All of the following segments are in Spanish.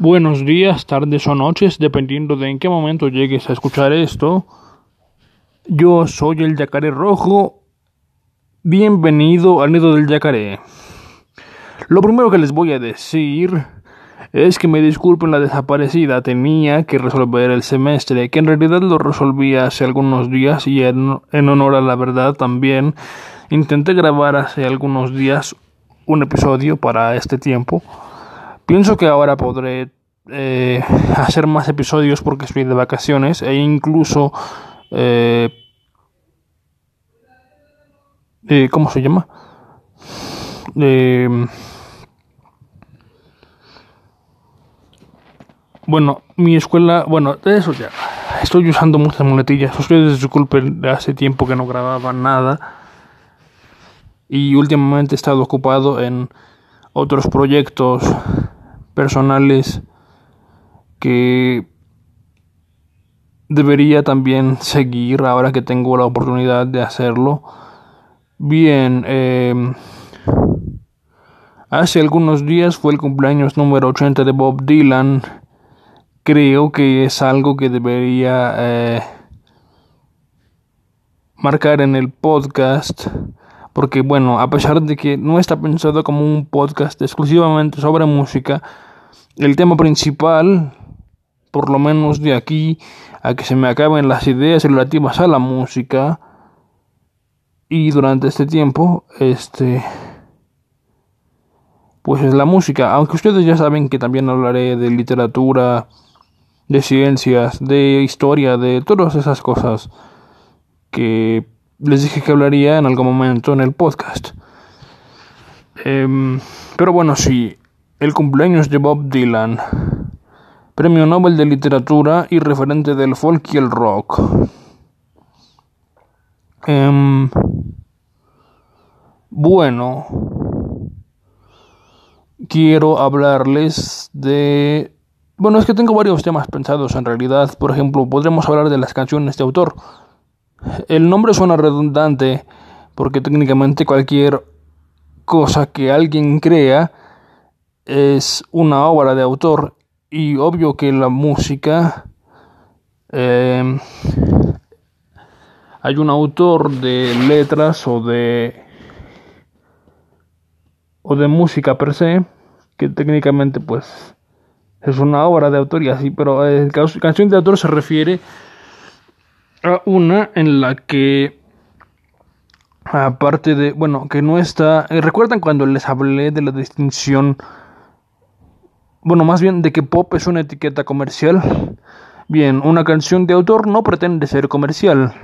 Buenos días, tardes o noches, dependiendo de en qué momento llegues a escuchar esto. Yo soy el Yacaré Rojo. Bienvenido al nido del Yacaré. Lo primero que les voy a decir es que me disculpen la desaparecida. Tenía que resolver el semestre, que en realidad lo resolví hace algunos días y en, en honor a la verdad también intenté grabar hace algunos días un episodio para este tiempo. Pienso que ahora podré eh, hacer más episodios porque estoy de vacaciones e incluso... Eh, eh, ¿Cómo se llama? bueno, mi escuela... Bueno, de eso ya. Estoy usando muchas muletillas. Ustedes disculpen, hace tiempo que no grababa nada. Y últimamente he estado ocupado en otros proyectos personales que debería también seguir ahora que tengo la oportunidad de hacerlo. Bien, em, hace algunos días fue el cumpleaños número 80 de Bob Dylan. Creo que es algo que debería eh, marcar en el podcast porque bueno, a pesar de que no está pensado como un podcast exclusivamente sobre música, el tema principal, por lo menos de aquí a que se me acaben las ideas relativas a la música, y durante este tiempo, este, pues es la música, aunque ustedes ya saben que también hablaré de literatura, de ciencias, de historia, de todas esas cosas que les dije que hablaría en algún momento en el podcast. Em, pero bueno, sí, el cumpleaños de Bob Dylan, premio Nobel de Literatura y referente del folk y el rock. Em, bueno, quiero hablarles de... Bueno, es que tengo varios temas pensados en realidad. Por ejemplo, podremos hablar de las canciones de autor el nombre suena redundante porque técnicamente cualquier cosa que alguien crea es una obra de autor y obvio que la música eh, hay un autor de letras o de o de música per se que técnicamente pues es una obra de autor y así pero eh, canción de autor se refiere a una en la que aparte de, bueno, que no está, eh, recuerdan cuando les hablé de la distinción, bueno, más bien de que pop es una etiqueta comercial. Bien, una canción de autor no pretende ser comercial,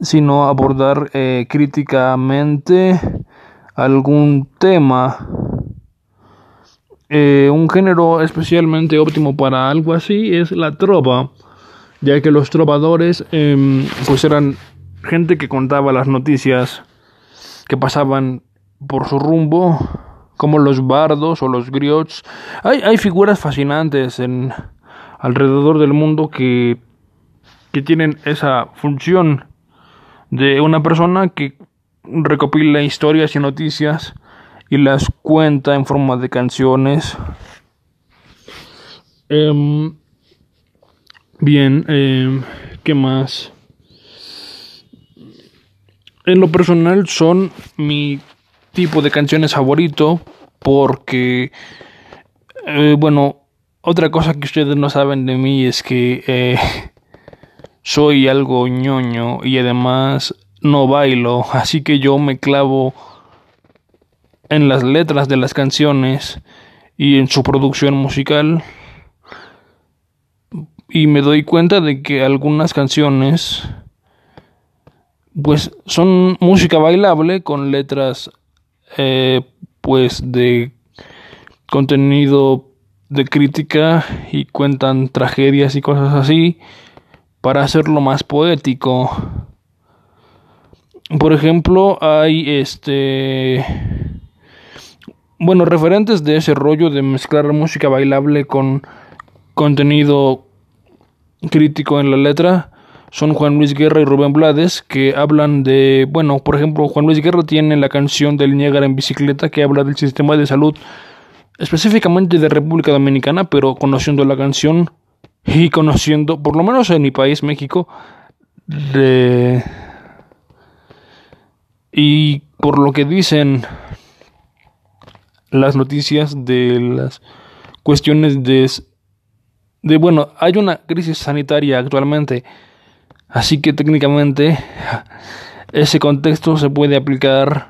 sino abordar eh, críticamente algún tema. Eh, un género especialmente óptimo para algo así es la trova ya que los trovadores em, pues eran gente que contaba las noticias que pasaban por su rumbo, como los bardos o los griots. Hay, hay figuras fascinantes en alrededor del mundo que, que tienen esa función de una persona que recopila historias y noticias y las cuenta en forma de canciones. Em, Bien, eh, ¿qué más? En lo personal son mi tipo de canciones favorito porque, eh, bueno, otra cosa que ustedes no saben de mí es que eh, soy algo ñoño y además no bailo, así que yo me clavo en las letras de las canciones y en su producción musical. Y me doy cuenta de que algunas canciones pues son música bailable con letras eh, pues de contenido de crítica y cuentan tragedias y cosas así para hacerlo más poético. Por ejemplo hay este bueno referentes de ese rollo de mezclar música bailable con contenido crítico en la letra son Juan Luis Guerra y Rubén Blades, que hablan de, bueno, por ejemplo, Juan Luis Guerra tiene la canción del Niágara en bicicleta que habla del sistema de salud específicamente de República Dominicana, pero conociendo la canción y conociendo, por lo menos en mi país, México, de... y por lo que dicen las noticias de las cuestiones de, de bueno, hay una crisis sanitaria actualmente, así que técnicamente ese contexto se puede aplicar,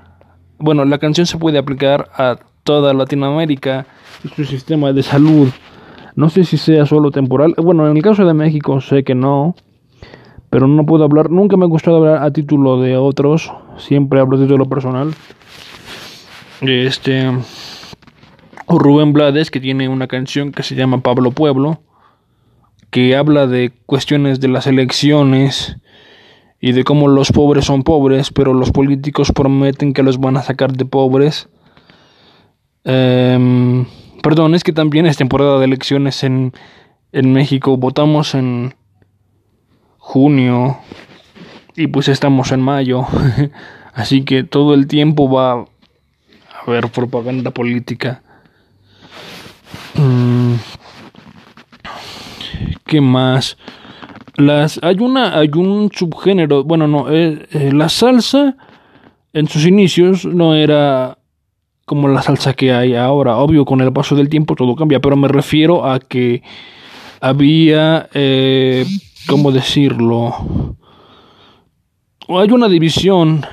bueno, la canción se puede aplicar a toda Latinoamérica y su sistema de salud. No sé si sea solo temporal. Bueno, en el caso de México sé que no. Pero no puedo hablar. Nunca me ha gustado hablar a título de otros. Siempre hablo a título personal. Este. Rubén Blades, que tiene una canción que se llama Pablo Pueblo. Que habla de cuestiones de las elecciones y de cómo los pobres son pobres, pero los políticos prometen que los van a sacar de pobres. Eh, perdón, es que también es temporada de elecciones en, en México. Votamos en junio y pues estamos en mayo. Así que todo el tiempo va a haber propaganda política. Mm, ¿Qué más? Las, hay, una, hay un subgénero, bueno, no, eh, eh, la salsa en sus inicios no era como la salsa que hay ahora. Obvio, con el paso del tiempo todo cambia, pero me refiero a que había, eh, ¿cómo decirlo? Hay una división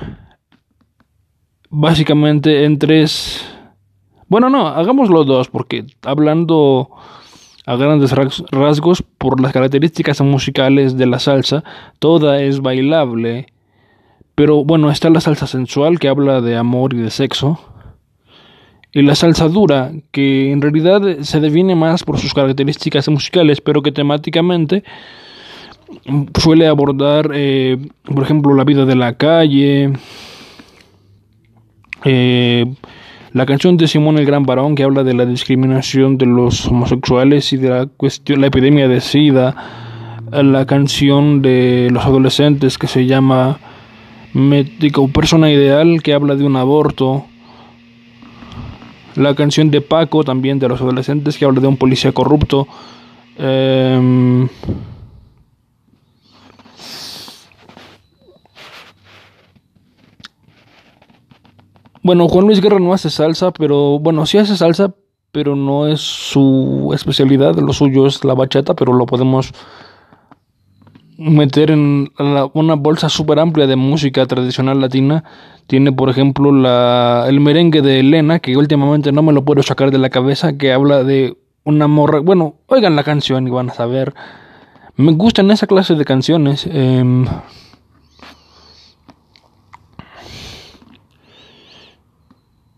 básicamente en tres... Bueno, no, hagamos los dos, porque hablando a grandes rasgos por las características musicales de la salsa, toda es bailable. Pero bueno, está la salsa sensual que habla de amor y de sexo. Y la salsa dura, que en realidad se define más por sus características musicales, pero que temáticamente suele abordar, eh, por ejemplo, la vida de la calle, eh, la canción de Simón el Gran Varón que habla de la discriminación de los homosexuales y de la cuestión, la epidemia de SIDA. La canción de los adolescentes que se llama Médico Persona Ideal que habla de un aborto. La canción de Paco también de los adolescentes que habla de un policía corrupto. Eh, Bueno, Juan Luis Guerra no hace salsa, pero bueno, sí hace salsa, pero no es su especialidad. Lo suyo es la bachata, pero lo podemos meter en una bolsa súper amplia de música tradicional latina. Tiene, por ejemplo, la, el merengue de Elena, que últimamente no me lo puedo sacar de la cabeza, que habla de una morra. Bueno, oigan la canción y van a saber. Me gustan esa clase de canciones. Eh,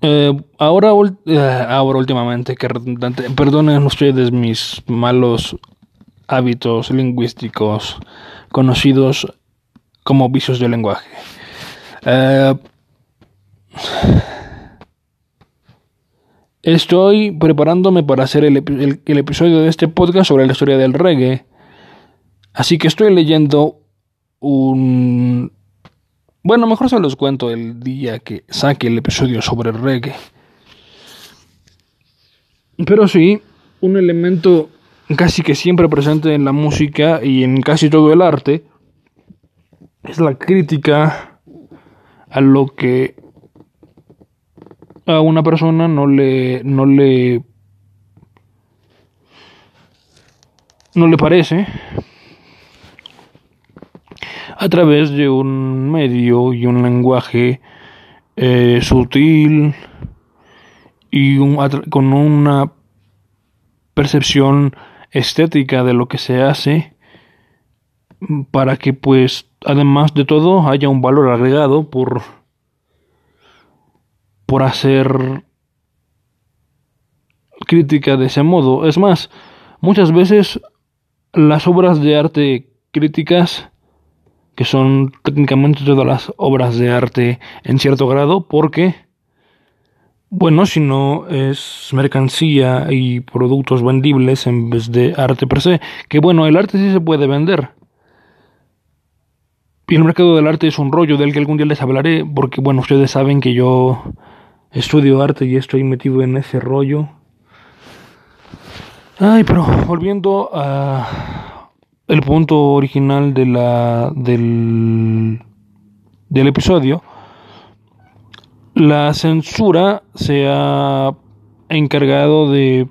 Eh, ahora, eh, ahora últimamente, que perdonen ustedes mis malos hábitos lingüísticos conocidos como vicios del lenguaje. Eh, estoy preparándome para hacer el episodio de este podcast sobre la historia del reggae. Así que estoy leyendo un bueno, mejor se los cuento el día que saque el episodio sobre reggae. Pero sí, un elemento casi que siempre presente en la música y en casi todo el arte es la crítica a lo que a una persona no le no le no le parece a través de un medio y un lenguaje eh, sutil y con una percepción estética de lo que se hace para que pues además de todo haya un valor agregado por por hacer crítica de ese modo. Es más muchas veces las obras de arte críticas que son técnicamente todas las obras de arte en cierto grado, porque, bueno, si no es mercancía y productos vendibles en vez de arte per se, que bueno, el arte sí se puede vender. Y el mercado del arte es un rollo del que algún día les hablaré, porque bueno, ustedes saben que yo estudio arte y estoy metido en ese rollo. Ay, pero volviendo a el punto original de la del del episodio, la censura se ha encargado de,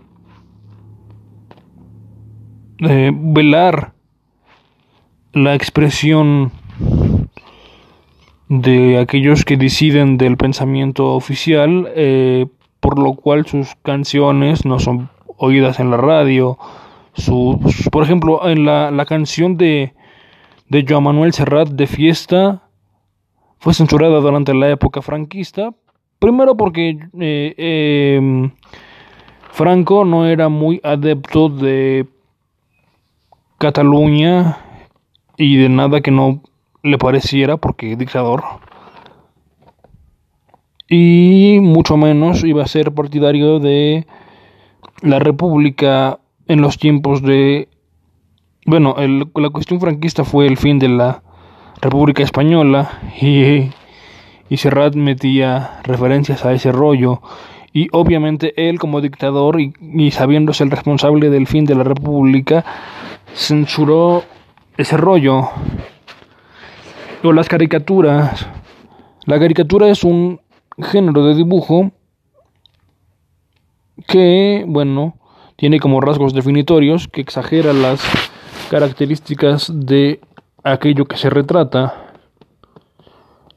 de velar la expresión de aquellos que deciden del pensamiento oficial, eh, por lo cual sus canciones no son oídas en la radio. Sus, por ejemplo, en la, la canción de, de Joan Manuel Serrat de Fiesta fue censurada durante la época franquista, primero porque eh, eh, Franco no era muy adepto de Cataluña y de nada que no le pareciera porque dictador. Y mucho menos iba a ser partidario de la república en los tiempos de bueno el, la cuestión franquista fue el fin de la república española y, y Serrat metía referencias a ese rollo y obviamente él como dictador y, y sabiéndose el responsable del fin de la república censuró ese rollo o las caricaturas. La caricatura es un género de dibujo que, bueno, tiene como rasgos definitorios que exagera las características de aquello que se retrata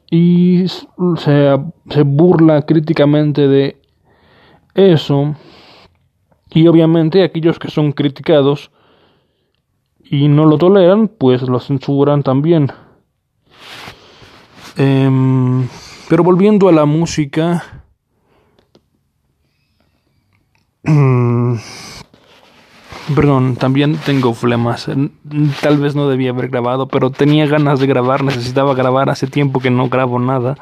y se, se burla críticamente de eso. Y obviamente aquellos que son criticados y no lo toleran pues lo censuran también. Eh, pero volviendo a la música, mm, perdón, también tengo flemas. Tal vez no debía haber grabado, pero tenía ganas de grabar, necesitaba grabar hace tiempo que no grabo nada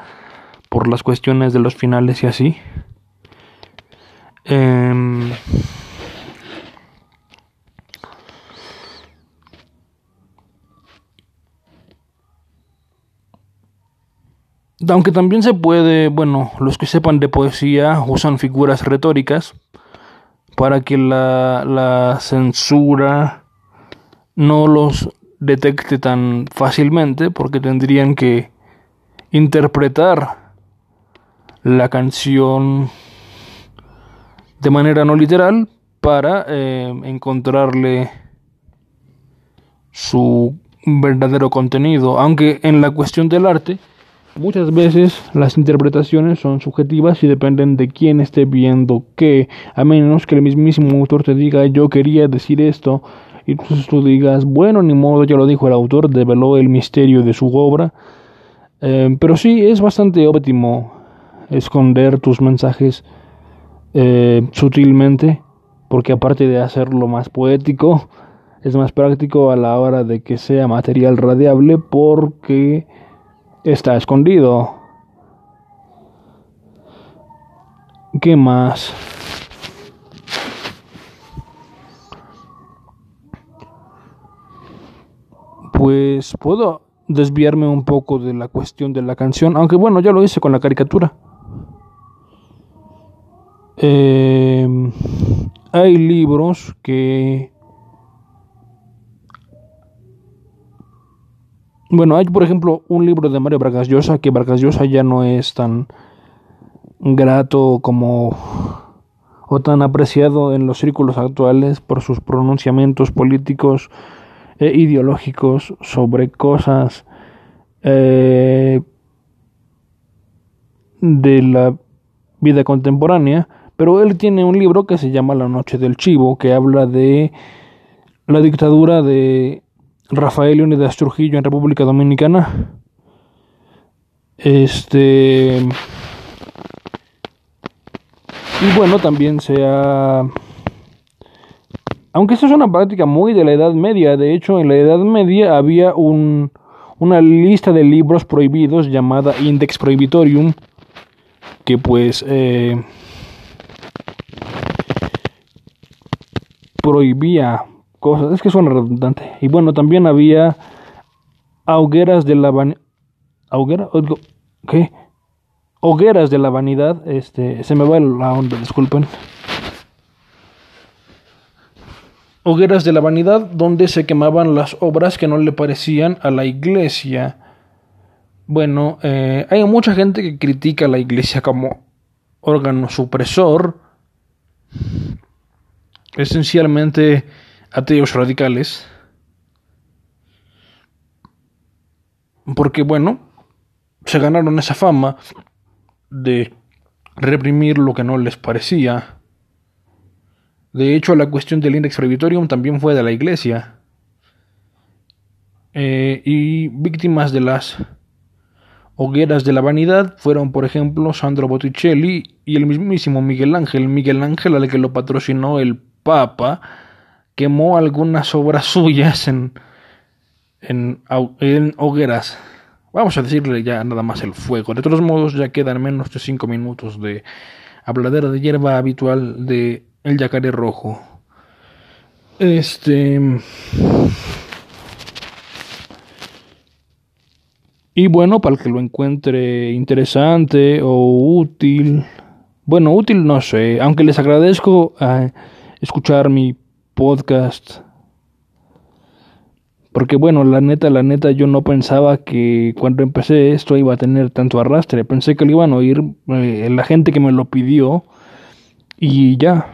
por las cuestiones de los finales y así. Eh, Aunque también se puede, bueno, los que sepan de poesía usan figuras retóricas para que la, la censura no los detecte tan fácilmente porque tendrían que interpretar la canción de manera no literal para eh, encontrarle su verdadero contenido. Aunque en la cuestión del arte Muchas veces las interpretaciones son subjetivas y dependen de quién esté viendo qué, a menos que el mismísimo autor te diga yo quería decir esto y tú digas bueno ni modo ya lo dijo el autor, develó el misterio de su obra, eh, pero sí es bastante óptimo esconder tus mensajes eh, sutilmente porque aparte de hacerlo más poético es más práctico a la hora de que sea material radiable porque está escondido. ¿Qué más? Pues puedo desviarme un poco de la cuestión de la canción, aunque bueno, ya lo hice con la caricatura. Eh, hay libros que Bueno, hay por ejemplo un libro de Mario Vargas Llosa, que Vargas Llosa ya no es tan grato como o tan apreciado en los círculos actuales por sus pronunciamientos políticos e ideológicos sobre cosas eh, de la vida contemporánea, pero él tiene un libro que se llama La Noche del Chivo, que habla de la dictadura de Rafael Leónidas Trujillo en República Dominicana. Este. Y bueno, también se ha. Aunque esto es una práctica muy de la Edad Media, de hecho, en la Edad Media había un, una lista de libros prohibidos llamada Index Prohibitorium, que pues eh, prohibía cosas. Es que suena redundante. Y bueno, también había hogueras de la vanidad. ¿Qué? Hogueras de la vanidad. Este, se me va la onda, disculpen. hogueras de la vanidad donde se quemaban las obras que no le parecían a la iglesia. Bueno, eh, hay mucha gente que critica a la iglesia como órgano supresor, esencialmente ateos radicales, porque bueno, se ganaron esa fama de reprimir lo que no les parecía. De hecho, la cuestión del Index Previtorium también fue de la iglesia. Eh, y víctimas de las hogueras de la vanidad fueron, por ejemplo, Sandro Botticelli y el mismísimo Miguel Ángel. Miguel Ángel, al que lo patrocinó el Papa, quemó algunas obras suyas en, en, en hogueras. Vamos a decirle ya nada más el fuego. De todos modos, ya quedan menos de 5 minutos de habladera de hierba habitual de el yacaré rojo. Este. Y bueno, para el que lo encuentre interesante o útil. Bueno, útil no sé. Aunque les agradezco eh, escuchar mi podcast porque bueno, la neta, la neta, yo no pensaba que cuando empecé esto iba a tener tanto arrastre. Pensé que lo iban a oír eh, la gente que me lo pidió y ya.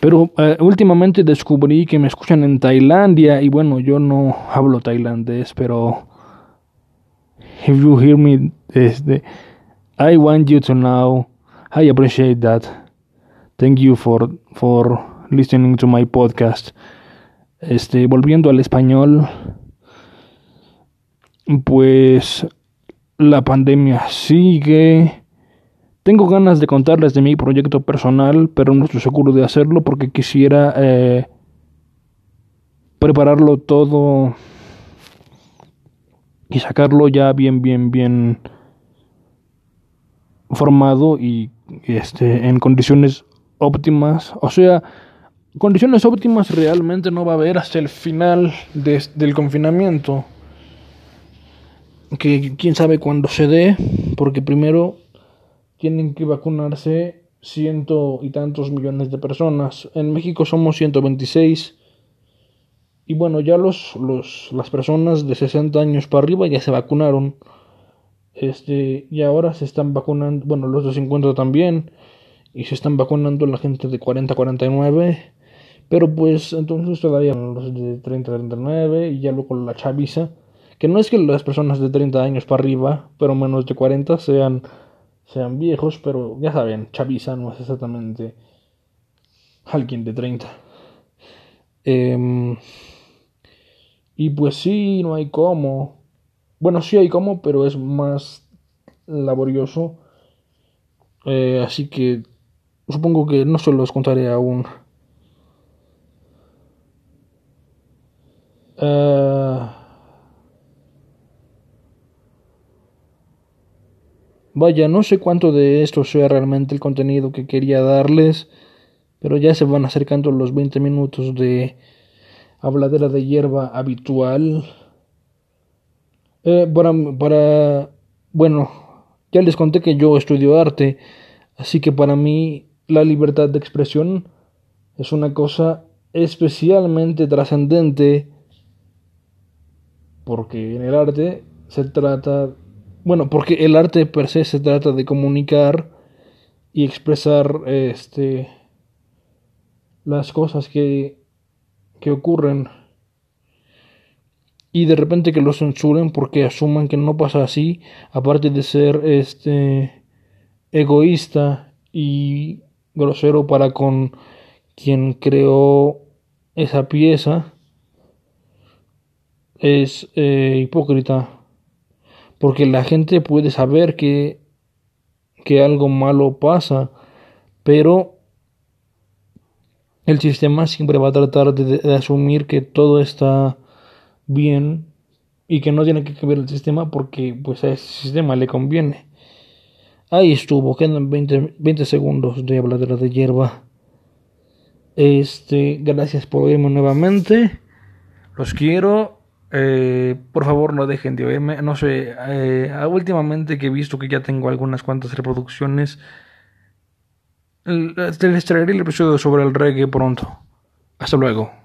Pero eh, últimamente descubrí que me escuchan en Tailandia y bueno, yo no hablo tailandés, pero if you hear me, este, I want you to know I appreciate that. Thank you for for listening to my podcast. Este, volviendo al español, pues la pandemia sigue. Tengo ganas de contarles de mi proyecto personal, pero no estoy seguro de hacerlo porque quisiera eh, prepararlo todo y sacarlo ya bien, bien, bien formado y este, en condiciones óptimas. O sea, condiciones óptimas realmente no va a haber hasta el final del confinamiento. Que quién sabe cuándo se dé, porque primero tienen que vacunarse ciento y tantos millones de personas. En México somos 126. Y bueno, ya los, los, las personas de 60 años para arriba ya se vacunaron. Este, y ahora se están vacunando, bueno, los de 50 también. Y se están vacunando la gente de 40 a 49 pero pues entonces todavía los de 30 a 39 y ya luego la chaviza. Que no es que las personas de 30 años para arriba, pero menos de 40 sean, sean viejos, pero ya saben, chaviza no es exactamente alguien de 30. Em, y pues sí, no hay cómo. Bueno, sí hay cómo, pero es más laborioso. Eh, así que supongo que no se los contaré aún. Uh, vaya, no sé cuánto de esto sea realmente el contenido que quería darles, pero ya se van acercando los 20 minutos de habladera de hierba habitual. Eh, para, para, bueno, ya les conté que yo estudio arte, así que para mí la libertad de expresión es una cosa especialmente trascendente porque en el arte se trata, bueno, porque el arte per se se trata de comunicar y expresar este las cosas que que ocurren. Y de repente que lo censuren porque asuman que no pasa así, aparte de ser este egoísta y grosero para con quien creó esa pieza es eh, hipócrita, porque la gente puede saber que, que algo malo pasa, pero el sistema siempre va a tratar de, asumir que todo está bien y que no tiene que cambiar el sistema porque pues a ese sistema le conviene. Ahí estuvo, quedan 20, 20 segundos de habladera de hierba. Este, gracias por oírme nuevamente. Los quiero. Eh, por favor, no dejen de oírme. No sé, eh, últimamente que he visto que ya tengo algunas cuantas reproducciones, les traeré el episodio sobre el reggae pronto. Hasta luego.